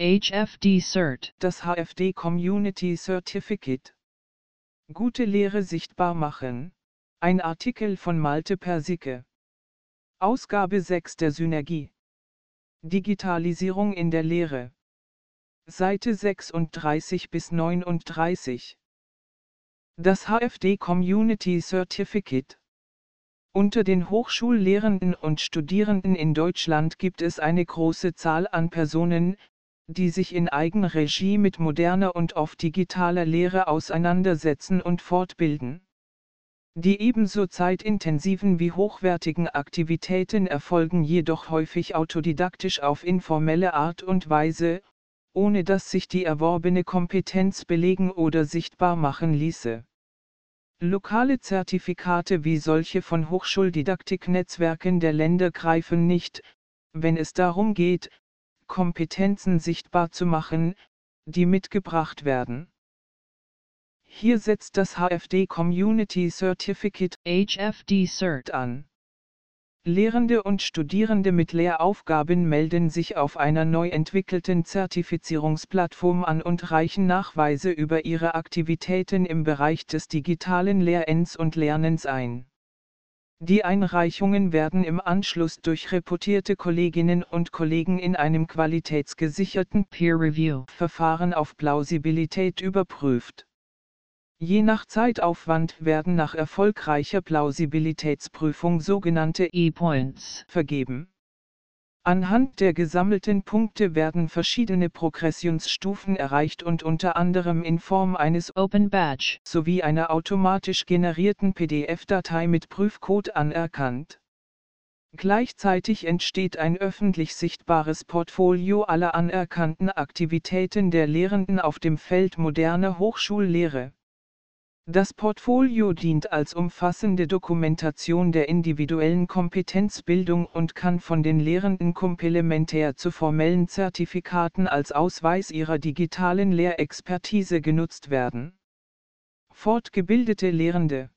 HFD Cert. Das HFD Community Certificate. Gute Lehre sichtbar machen. Ein Artikel von Malte Persicke. Ausgabe 6 der Synergie. Digitalisierung in der Lehre. Seite 36 bis 39. Das HFD Community Certificate. Unter den Hochschullehrenden und Studierenden in Deutschland gibt es eine große Zahl an Personen, die sich in Eigenregie mit moderner und oft digitaler Lehre auseinandersetzen und fortbilden. Die ebenso zeitintensiven wie hochwertigen Aktivitäten erfolgen jedoch häufig autodidaktisch auf informelle Art und Weise, ohne dass sich die erworbene Kompetenz belegen oder sichtbar machen ließe. Lokale Zertifikate wie solche von Hochschuldidaktiknetzwerken der Länder greifen nicht, wenn es darum geht, Kompetenzen sichtbar zu machen, die mitgebracht werden. Hier setzt das HFD Community Certificate HFD Cert an. Lehrende und Studierende mit Lehraufgaben melden sich auf einer neu entwickelten Zertifizierungsplattform an und reichen Nachweise über ihre Aktivitäten im Bereich des digitalen Lehrens und Lernens ein. Die Einreichungen werden im Anschluss durch reputierte Kolleginnen und Kollegen in einem qualitätsgesicherten Peer Review Verfahren auf Plausibilität überprüft. Je nach Zeitaufwand werden nach erfolgreicher Plausibilitätsprüfung sogenannte E-Points vergeben. Anhand der gesammelten Punkte werden verschiedene Progressionsstufen erreicht und unter anderem in Form eines Open Badge sowie einer automatisch generierten PDF-Datei mit Prüfcode anerkannt. Gleichzeitig entsteht ein öffentlich sichtbares Portfolio aller anerkannten Aktivitäten der Lehrenden auf dem Feld moderne Hochschullehre. Das Portfolio dient als umfassende Dokumentation der individuellen Kompetenzbildung und kann von den Lehrenden komplementär zu formellen Zertifikaten als Ausweis ihrer digitalen Lehrexpertise genutzt werden. Fortgebildete Lehrende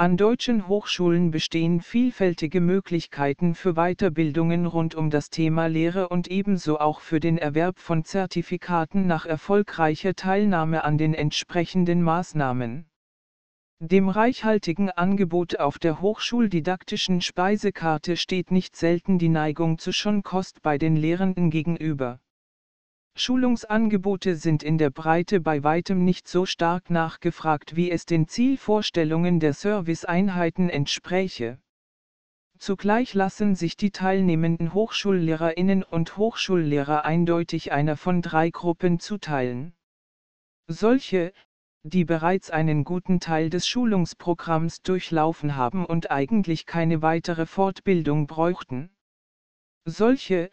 an deutschen Hochschulen bestehen vielfältige Möglichkeiten für Weiterbildungen rund um das Thema Lehre und ebenso auch für den Erwerb von Zertifikaten nach erfolgreicher Teilnahme an den entsprechenden Maßnahmen. Dem reichhaltigen Angebot auf der hochschuldidaktischen Speisekarte steht nicht selten die Neigung zu Schonkost bei den Lehrenden gegenüber. Schulungsangebote sind in der Breite bei weitem nicht so stark nachgefragt, wie es den Zielvorstellungen der Serviceeinheiten entspräche. Zugleich lassen sich die teilnehmenden Hochschullehrerinnen und Hochschullehrer eindeutig einer von drei Gruppen zuteilen. Solche, die bereits einen guten Teil des Schulungsprogramms durchlaufen haben und eigentlich keine weitere Fortbildung bräuchten. Solche,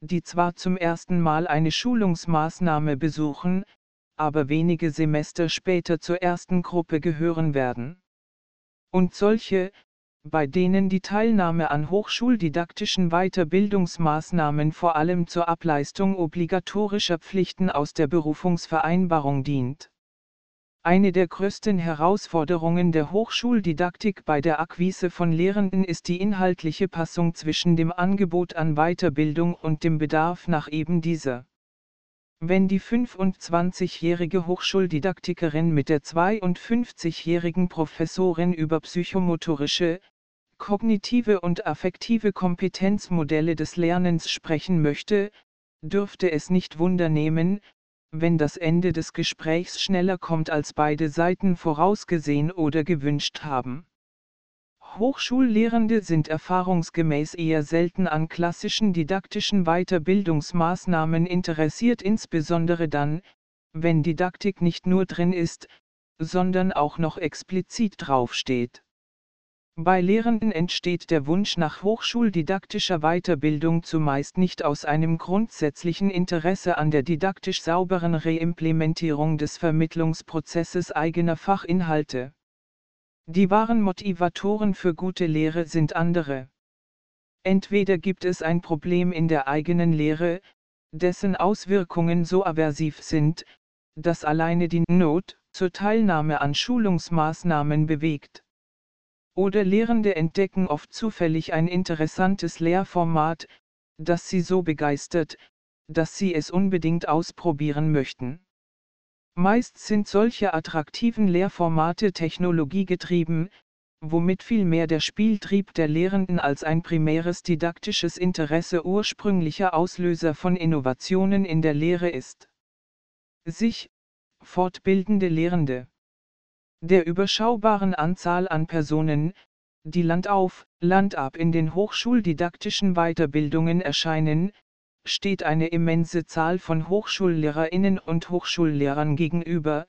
die zwar zum ersten Mal eine Schulungsmaßnahme besuchen, aber wenige Semester später zur ersten Gruppe gehören werden. Und solche, bei denen die Teilnahme an hochschuldidaktischen Weiterbildungsmaßnahmen vor allem zur Ableistung obligatorischer Pflichten aus der Berufungsvereinbarung dient. Eine der größten Herausforderungen der Hochschuldidaktik bei der Akquise von Lehrenden ist die inhaltliche Passung zwischen dem Angebot an Weiterbildung und dem Bedarf nach eben dieser. Wenn die 25-jährige Hochschuldidaktikerin mit der 52-jährigen Professorin über psychomotorische, kognitive und affektive Kompetenzmodelle des Lernens sprechen möchte, dürfte es nicht wundernehmen, wenn das Ende des Gesprächs schneller kommt als beide Seiten vorausgesehen oder gewünscht haben. Hochschullehrende sind erfahrungsgemäß eher selten an klassischen didaktischen Weiterbildungsmaßnahmen interessiert, insbesondere dann, wenn Didaktik nicht nur drin ist, sondern auch noch explizit draufsteht. Bei Lehrenden entsteht der Wunsch nach hochschuldidaktischer Weiterbildung zumeist nicht aus einem grundsätzlichen Interesse an der didaktisch sauberen Reimplementierung des Vermittlungsprozesses eigener Fachinhalte. Die wahren Motivatoren für gute Lehre sind andere. Entweder gibt es ein Problem in der eigenen Lehre, dessen Auswirkungen so aversiv sind, dass alleine die Not zur Teilnahme an Schulungsmaßnahmen bewegt oder Lehrende entdecken oft zufällig ein interessantes Lehrformat, das sie so begeistert, dass sie es unbedingt ausprobieren möchten. Meist sind solche attraktiven Lehrformate technologiegetrieben, womit vielmehr der Spieltrieb der Lehrenden als ein primäres didaktisches Interesse ursprünglicher Auslöser von Innovationen in der Lehre ist. Sich, fortbildende Lehrende. Der überschaubaren Anzahl an Personen, die Land auf, Land ab in den hochschuldidaktischen Weiterbildungen erscheinen, steht eine immense Zahl von Hochschullehrerinnen und Hochschullehrern gegenüber,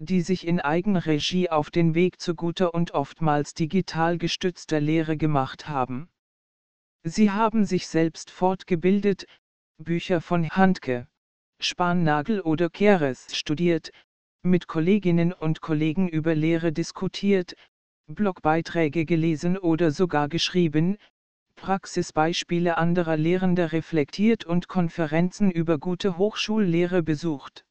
die sich in Eigenregie auf den Weg zu guter und oftmals digital gestützter Lehre gemacht haben. Sie haben sich selbst fortgebildet, Bücher von Handke, Spannagel oder Keres studiert, mit Kolleginnen und Kollegen über Lehre diskutiert, Blogbeiträge gelesen oder sogar geschrieben, Praxisbeispiele anderer Lehrender reflektiert und Konferenzen über gute Hochschullehre besucht.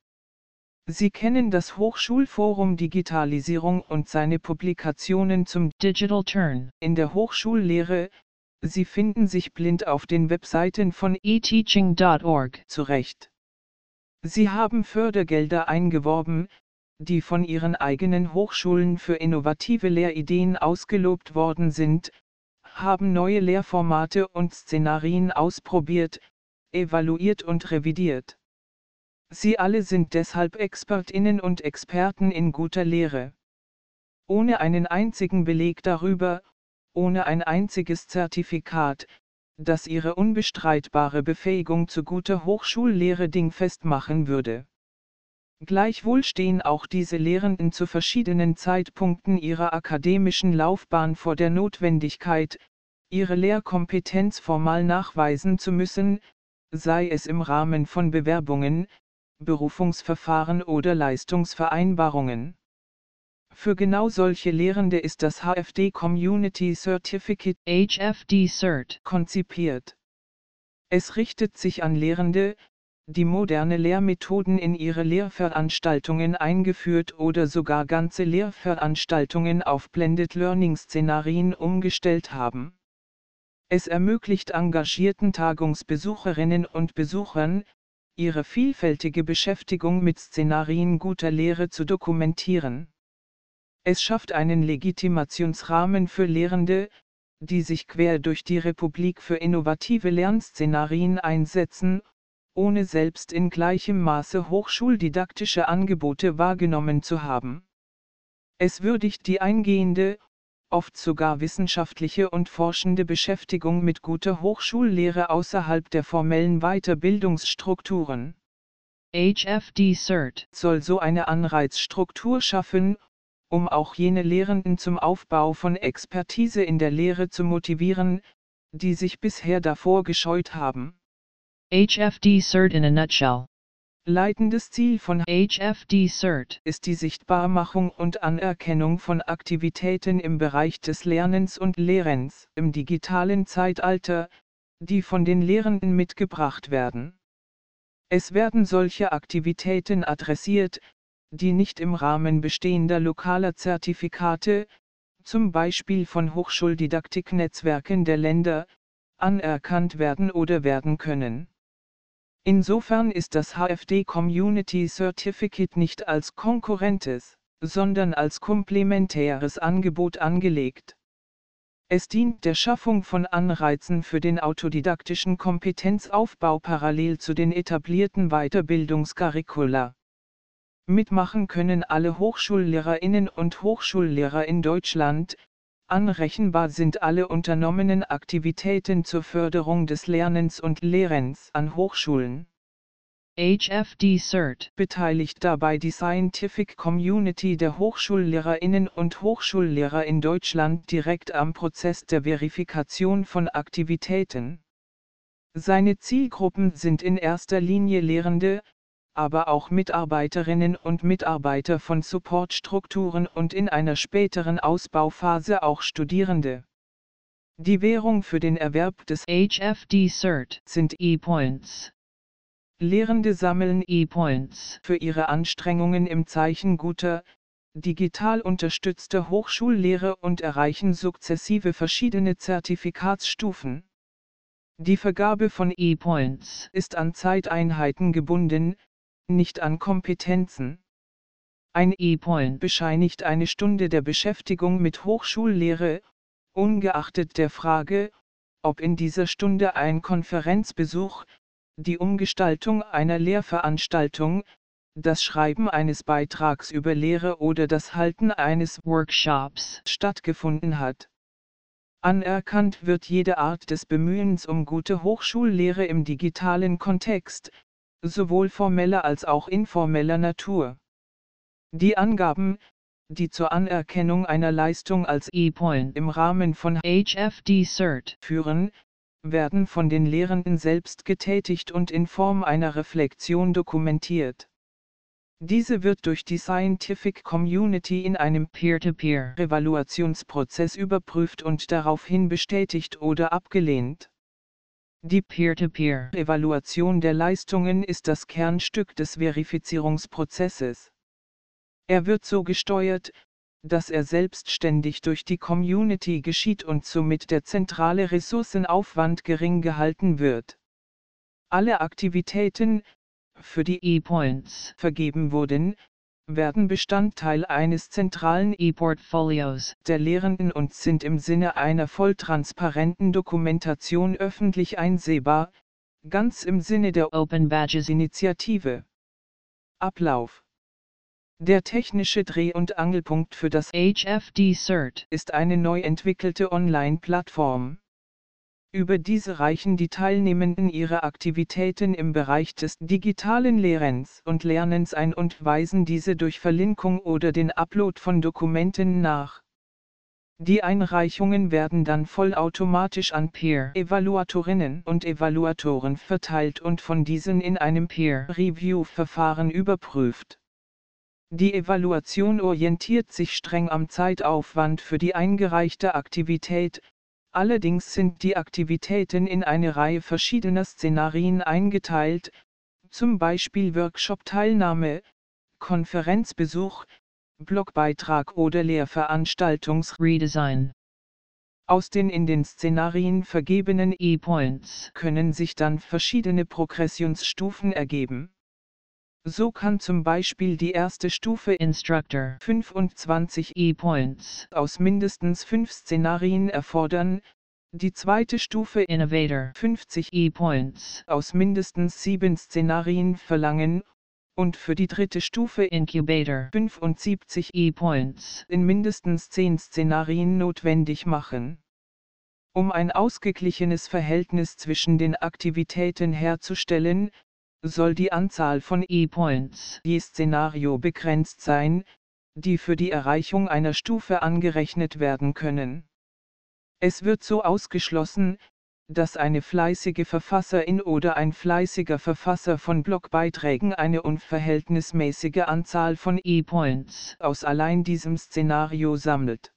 Sie kennen das Hochschulforum Digitalisierung und seine Publikationen zum Digital Turn in der Hochschullehre. Sie finden sich blind auf den Webseiten von eteaching.org zurecht. Sie haben Fördergelder eingeworben, die von ihren eigenen Hochschulen für innovative Lehrideen ausgelobt worden sind, haben neue Lehrformate und Szenarien ausprobiert, evaluiert und revidiert. Sie alle sind deshalb Expertinnen und Experten in guter Lehre. Ohne einen einzigen Beleg darüber, ohne ein einziges Zertifikat, das ihre unbestreitbare Befähigung zu guter Hochschullehre dingfest machen würde. Gleichwohl stehen auch diese Lehrenden zu verschiedenen Zeitpunkten ihrer akademischen Laufbahn vor der Notwendigkeit, ihre Lehrkompetenz formal nachweisen zu müssen, sei es im Rahmen von Bewerbungen, Berufungsverfahren oder Leistungsvereinbarungen. Für genau solche Lehrende ist das HFD Community Certificate HFD Cert konzipiert. Es richtet sich an Lehrende, die moderne Lehrmethoden in ihre Lehrveranstaltungen eingeführt oder sogar ganze Lehrveranstaltungen auf Blended Learning Szenarien umgestellt haben. Es ermöglicht engagierten Tagungsbesucherinnen und Besuchern, ihre vielfältige Beschäftigung mit Szenarien guter Lehre zu dokumentieren. Es schafft einen Legitimationsrahmen für Lehrende, die sich quer durch die Republik für innovative Lernszenarien einsetzen, ohne selbst in gleichem Maße hochschuldidaktische Angebote wahrgenommen zu haben. Es würdigt die eingehende, oft sogar wissenschaftliche und forschende Beschäftigung mit guter Hochschullehre außerhalb der formellen Weiterbildungsstrukturen. HFD Cert Soll so eine Anreizstruktur schaffen, um auch jene Lehrenden zum Aufbau von Expertise in der Lehre zu motivieren, die sich bisher davor gescheut haben. HFD Cert in a nutshell Leitendes Ziel von HFD Cert ist die Sichtbarmachung und Anerkennung von Aktivitäten im Bereich des Lernens und Lehrens im digitalen Zeitalter, die von den Lehrenden mitgebracht werden. Es werden solche Aktivitäten adressiert, die nicht im Rahmen bestehender lokaler Zertifikate, zum Beispiel von Hochschuldidaktiknetzwerken der Länder, anerkannt werden oder werden können. Insofern ist das HFD Community Certificate nicht als konkurrentes, sondern als komplementäres Angebot angelegt. Es dient der Schaffung von Anreizen für den autodidaktischen Kompetenzaufbau parallel zu den etablierten Weiterbildungscurricula. Mitmachen können alle Hochschullehrerinnen und Hochschullehrer in Deutschland, Anrechenbar sind alle unternommenen Aktivitäten zur Förderung des Lernens und Lehrens an Hochschulen. HFD Cert Beteiligt dabei die Scientific Community der Hochschullehrerinnen und Hochschullehrer in Deutschland direkt am Prozess der Verifikation von Aktivitäten. Seine Zielgruppen sind in erster Linie Lehrende, aber auch Mitarbeiterinnen und Mitarbeiter von Supportstrukturen und in einer späteren Ausbauphase auch Studierende. Die Währung für den Erwerb des HFD Cert sind E-Points Lehrende sammeln E-Points für ihre Anstrengungen im Zeichen guter, digital unterstützter Hochschullehre und erreichen sukzessive verschiedene Zertifikatsstufen. Die Vergabe von E-Points ist an Zeiteinheiten gebunden, nicht an Kompetenzen. Ein E-Point bescheinigt eine Stunde der Beschäftigung mit Hochschullehre, ungeachtet der Frage, ob in dieser Stunde ein Konferenzbesuch, die Umgestaltung einer Lehrveranstaltung, das Schreiben eines Beitrags über Lehre oder das Halten eines Workshops stattgefunden hat. Anerkannt wird jede Art des Bemühens um gute Hochschullehre im digitalen Kontext, sowohl formeller als auch informeller Natur. Die Angaben, die zur Anerkennung einer Leistung als E-Point im Rahmen von HFD Cert führen, werden von den Lehrenden selbst getätigt und in Form einer Reflexion dokumentiert. Diese wird durch die Scientific Community in einem Peer-to-Peer Evaluationsprozess überprüft und daraufhin bestätigt oder abgelehnt. Die Peer-to-Peer Evaluation der Leistungen ist das Kernstück des Verifizierungsprozesses. Er wird so gesteuert, dass er selbstständig durch die Community geschieht und somit der zentrale Ressourcenaufwand gering gehalten wird. Alle Aktivitäten, für die E-Points vergeben wurden, werden Bestandteil eines zentralen E-Portfolios der Lehrenden und sind im Sinne einer volltransparenten Dokumentation öffentlich einsehbar, ganz im Sinne der Open Badges Initiative. Ablauf Der technische Dreh- und Angelpunkt für das HFD Cert ist eine neu entwickelte Online-Plattform. Über diese reichen die Teilnehmenden ihre Aktivitäten im Bereich des digitalen Lehrens und Lernens ein und weisen diese durch Verlinkung oder den Upload von Dokumenten nach. Die Einreichungen werden dann vollautomatisch an Peer Evaluatorinnen und Evaluatoren verteilt und von diesen in einem Peer Review-Verfahren überprüft. Die Evaluation orientiert sich streng am Zeitaufwand für die eingereichte Aktivität, allerdings sind die Aktivitäten in eine Reihe verschiedener Szenarien eingeteilt, zum Beispiel Workshop-Teilnahme, Konferenzbesuch, Blogbeitrag oder Lehrveranstaltungs Redesign Aus den in den Szenarien vergebenen E-Points können sich dann verschiedene Progressionsstufen ergeben. So kann zum Beispiel die erste Stufe Instructor. 25 E-Points. aus mindestens fünf Szenarien erfordern, die zweite Stufe Innovator. 50 E-Points. aus mindestens sieben Szenarien verlangen, und für die dritte Stufe Incubator. 75 E-Points. in mindestens zehn Szenarien notwendig machen. Um ein ausgeglichenes Verhältnis zwischen den Aktivitäten herzustellen, soll die Anzahl von E-Points je Szenario begrenzt sein, die für die Erreichung einer Stufe angerechnet werden können. Es wird so ausgeschlossen, dass eine fleißige Verfasserin oder ein fleißiger Verfasser von Blogbeiträgen eine unverhältnismäßige Anzahl von E-Points aus allein diesem Szenario sammelt.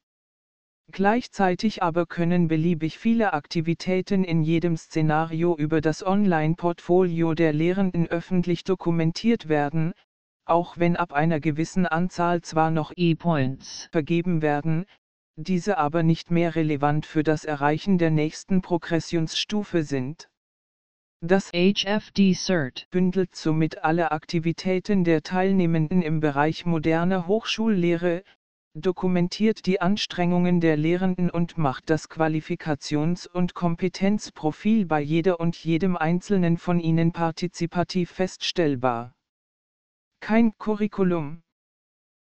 Gleichzeitig aber können beliebig viele Aktivitäten in jedem Szenario über das Online-Portfolio der Lehrenden öffentlich dokumentiert werden, auch wenn ab einer gewissen Anzahl zwar noch E-Points vergeben werden, diese aber nicht mehr relevant für das Erreichen der nächsten Progressionsstufe sind. Das HFD Cert bündelt somit alle Aktivitäten der Teilnehmenden im Bereich moderner Hochschullehre, dokumentiert die Anstrengungen der Lehrenden und macht das Qualifikations- und Kompetenzprofil bei jeder und jedem Einzelnen von ihnen partizipativ feststellbar. Kein Curriculum.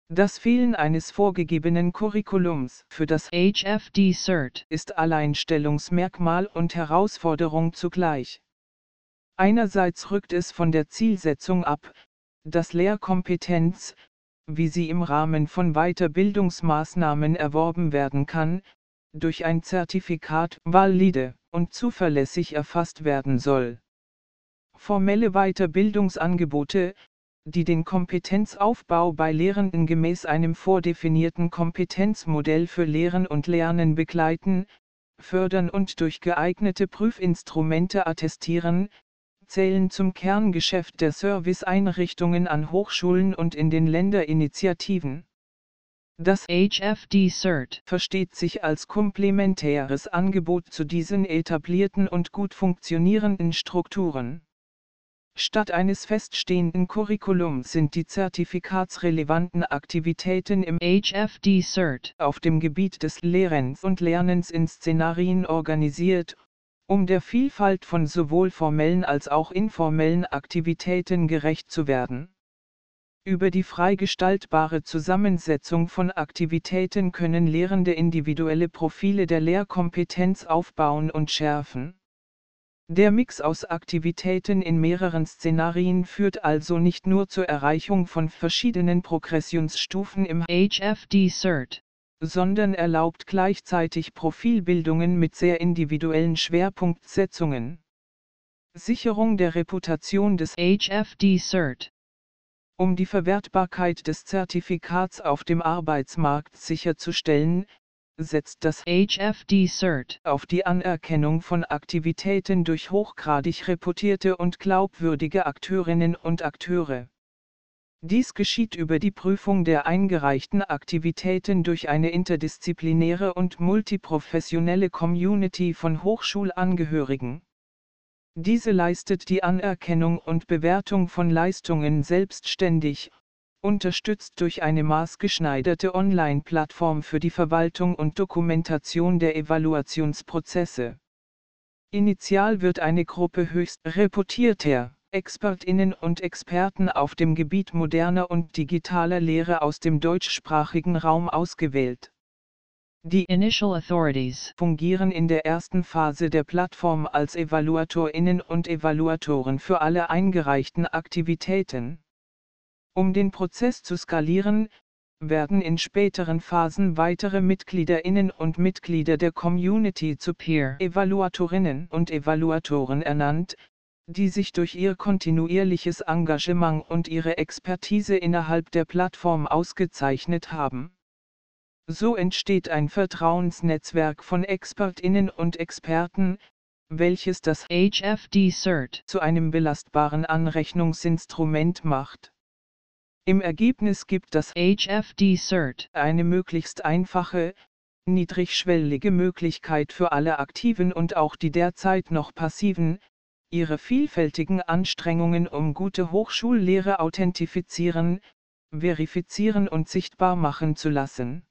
Das Fehlen eines vorgegebenen Curriculums für das HFD Cert ist Alleinstellungsmerkmal und Herausforderung zugleich. Einerseits rückt es von der Zielsetzung ab, dass Lehrkompetenz, wie sie im Rahmen von Weiterbildungsmaßnahmen erworben werden kann, durch ein Zertifikat valide und zuverlässig erfasst werden soll. Formelle Weiterbildungsangebote, die den Kompetenzaufbau bei Lehrenden gemäß einem vordefinierten Kompetenzmodell für Lehren und Lernen begleiten, fördern und durch geeignete Prüfinstrumente attestieren, zählen zum Kerngeschäft der Serviceeinrichtungen an Hochschulen und in den Länderinitiativen. Das HFD Cert versteht sich als komplementäres Angebot zu diesen etablierten und gut funktionierenden Strukturen. Statt eines feststehenden Curriculums sind die zertifikatsrelevanten Aktivitäten im HFD Cert auf dem Gebiet des Lehrens und Lernens in Szenarien organisiert, um der Vielfalt von sowohl formellen als auch informellen Aktivitäten gerecht zu werden. Über die frei gestaltbare Zusammensetzung von Aktivitäten können Lehrende individuelle Profile der Lehrkompetenz aufbauen und schärfen. Der Mix aus Aktivitäten in mehreren Szenarien führt also nicht nur zur Erreichung von verschiedenen Progressionsstufen im HFD Cert sondern erlaubt gleichzeitig Profilbildungen mit sehr individuellen Schwerpunktsetzungen. Sicherung der Reputation des HFD Cert Um die Verwertbarkeit des Zertifikats auf dem Arbeitsmarkt sicherzustellen, setzt das HFD Cert auf die Anerkennung von Aktivitäten durch hochgradig reputierte und glaubwürdige Akteurinnen und Akteure. Dies geschieht über die Prüfung der eingereichten Aktivitäten durch eine interdisziplinäre und multiprofessionelle Community von Hochschulangehörigen. Diese leistet die Anerkennung und Bewertung von Leistungen selbstständig, unterstützt durch eine maßgeschneiderte Online-Plattform für die Verwaltung und Dokumentation der Evaluationsprozesse. Initial wird eine Gruppe höchst reputierter Expertinnen und Experten auf dem Gebiet moderner und digitaler Lehre aus dem deutschsprachigen Raum ausgewählt. Die Initial Authorities fungieren in der ersten Phase der Plattform als Evaluatorinnen und Evaluatoren für alle eingereichten Aktivitäten. Um den Prozess zu skalieren, werden in späteren Phasen weitere Mitgliederinnen und Mitglieder der Community zu Peer Evaluatorinnen und Evaluatoren ernannt, die sich durch ihr kontinuierliches Engagement und ihre Expertise innerhalb der Plattform ausgezeichnet haben. So entsteht ein Vertrauensnetzwerk von Expertinnen und Experten, welches das HFD Cert zu einem belastbaren Anrechnungsinstrument macht. Im Ergebnis gibt das HFD Cert eine möglichst einfache, niedrigschwellige Möglichkeit für alle Aktiven und auch die derzeit noch passiven, ihre vielfältigen Anstrengungen um gute Hochschullehre authentifizieren, verifizieren und sichtbar machen zu lassen.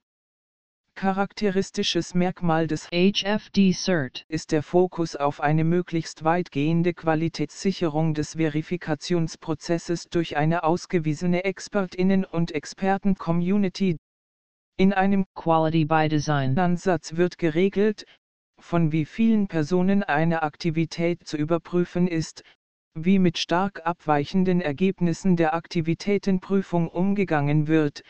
Charakteristisches Merkmal des HFD Cert ist der Fokus auf eine möglichst weitgehende Qualitätssicherung des Verifikationsprozesses durch eine ausgewiesene Expertinnen- und Experten-Community. In einem Quality by Design Ansatz wird geregelt, von wie vielen Personen eine Aktivität zu überprüfen ist, wie mit stark abweichenden Ergebnissen der Aktivitätenprüfung umgegangen wird,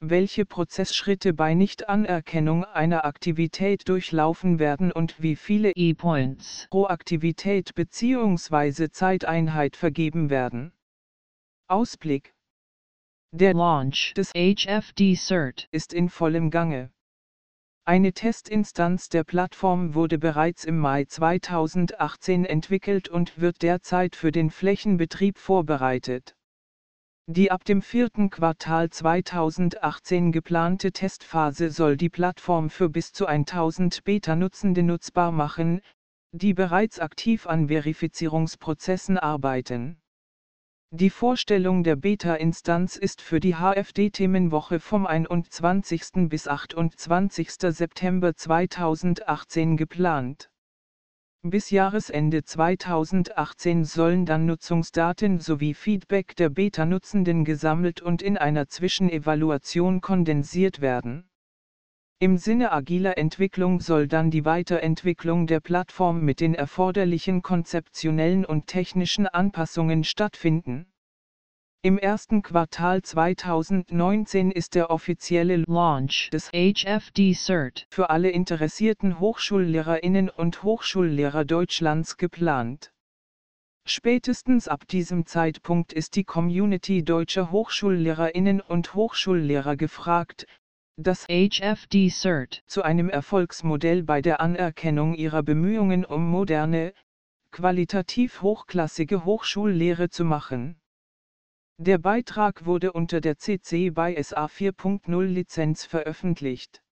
welche Prozessschritte bei Nichtanerkennung einer Aktivität durchlaufen werden und wie viele E-Points pro Aktivität bzw. Zeiteinheit vergeben werden. Ausblick Der Launch des HFD Cert ist in vollem Gange. Eine Testinstanz der Plattform wurde bereits im Mai 2018 entwickelt und wird derzeit für den Flächenbetrieb vorbereitet. Die ab dem vierten Quartal 2018 geplante Testphase soll die Plattform für bis zu 1000 Beta-Nutzende nutzbar machen, die bereits aktiv an Verifizierungsprozessen arbeiten. Die Vorstellung der Beta-Instanz ist für die HFD-Themenwoche vom 21. bis 28. September 2018 geplant. Bis Jahresende 2018 sollen dann Nutzungsdaten sowie Feedback der Beta-Nutzenden gesammelt und in einer Zwischenevaluation kondensiert werden. Im Sinne agiler Entwicklung soll dann die Weiterentwicklung der Plattform mit den erforderlichen konzeptionellen und technischen Anpassungen stattfinden. Im ersten Quartal 2019 ist der offizielle Launch des HFD Cert für alle interessierten Hochschullehrerinnen und Hochschullehrer Deutschlands geplant. Spätestens ab diesem Zeitpunkt ist die Community deutscher Hochschullehrerinnen und Hochschullehrer gefragt, das HFD Cert zu einem Erfolgsmodell bei der Anerkennung ihrer Bemühungen um moderne, qualitativ hochklassige Hochschullehre zu machen. Der Beitrag wurde unter der CC BY SA 4.0 Lizenz veröffentlicht.